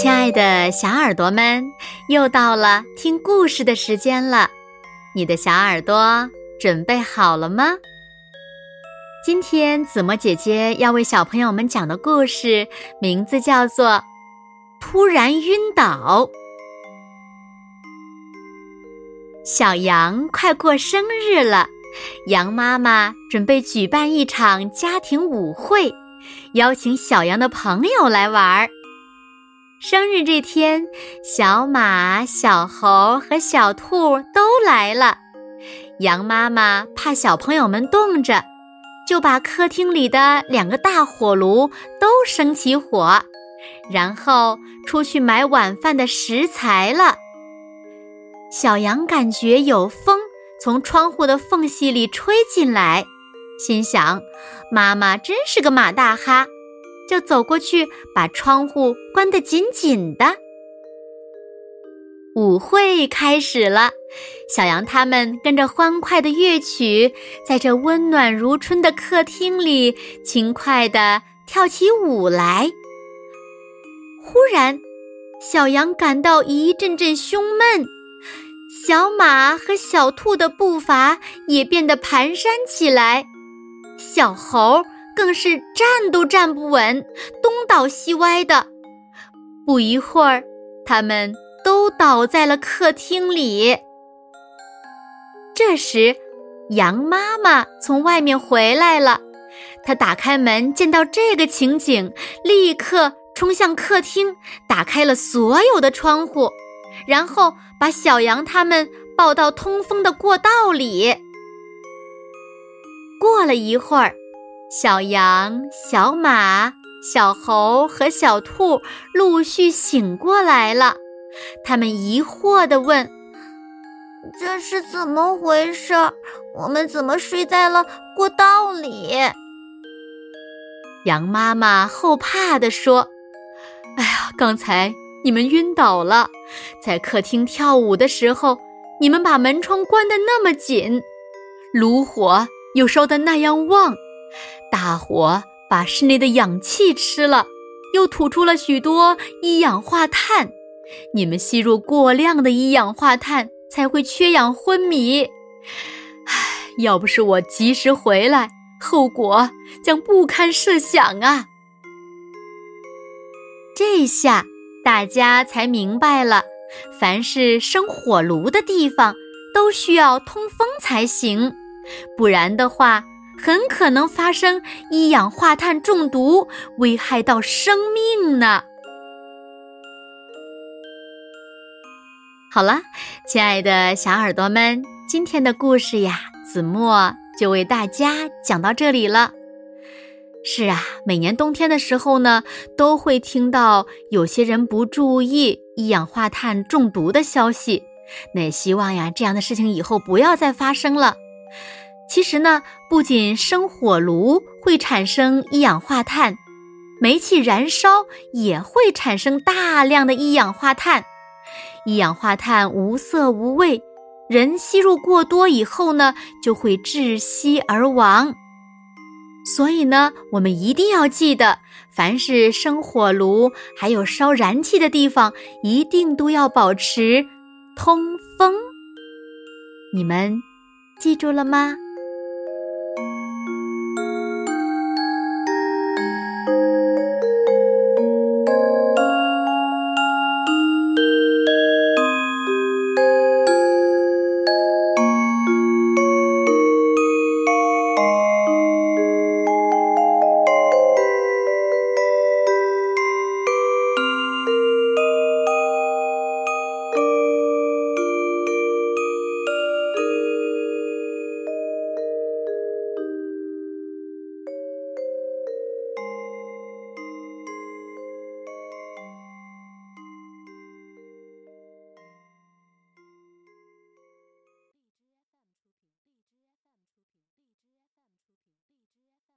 亲爱的小耳朵们，又到了听故事的时间了。你的小耳朵准备好了吗？今天子墨姐姐要为小朋友们讲的故事名字叫做《突然晕倒》。小羊快过生日了，羊妈妈准备举办一场家庭舞会，邀请小羊的朋友来玩儿。生日这天，小马、小猴和小兔都来了。羊妈妈怕小朋友们冻着，就把客厅里的两个大火炉都生起火，然后出去买晚饭的食材了。小羊感觉有风从窗户的缝隙里吹进来，心想：“妈妈真是个马大哈。”就走过去，把窗户关得紧紧的。舞会开始了，小羊他们跟着欢快的乐曲，在这温暖如春的客厅里轻快地跳起舞来。忽然，小羊感到一阵阵胸闷，小马和小兔的步伐也变得蹒跚起来，小猴。更是站都站不稳，东倒西歪的。不一会儿，他们都倒在了客厅里。这时，羊妈妈从外面回来了，她打开门，见到这个情景，立刻冲向客厅，打开了所有的窗户，然后把小羊他们抱到通风的过道里。过了一会儿。小羊、小马、小猴和小兔陆续醒过来了，他们疑惑地问：“这是怎么回事？我们怎么睡在了过道里？”羊妈妈后怕地说：“哎呀，刚才你们晕倒了，在客厅跳舞的时候，你们把门窗关得那么紧，炉火又烧得那样旺。”大火把室内的氧气吃了，又吐出了许多一氧化碳。你们吸入过量的一氧化碳，才会缺氧昏迷。唉，要不是我及时回来，后果将不堪设想啊！这下大家才明白了，凡是生火炉的地方，都需要通风才行，不然的话。很可能发生一氧化碳中毒，危害到生命呢。好了，亲爱的小耳朵们，今天的故事呀，子墨就为大家讲到这里了。是啊，每年冬天的时候呢，都会听到有些人不注意一氧化碳中毒的消息。那希望呀，这样的事情以后不要再发生了。其实呢，不仅生火炉会产生一氧化碳，煤气燃烧也会产生大量的一氧化碳。一氧化碳无色无味，人吸入过多以后呢，就会窒息而亡。所以呢，我们一定要记得，凡是生火炉还有烧燃气的地方，一定都要保持通风。你们记住了吗？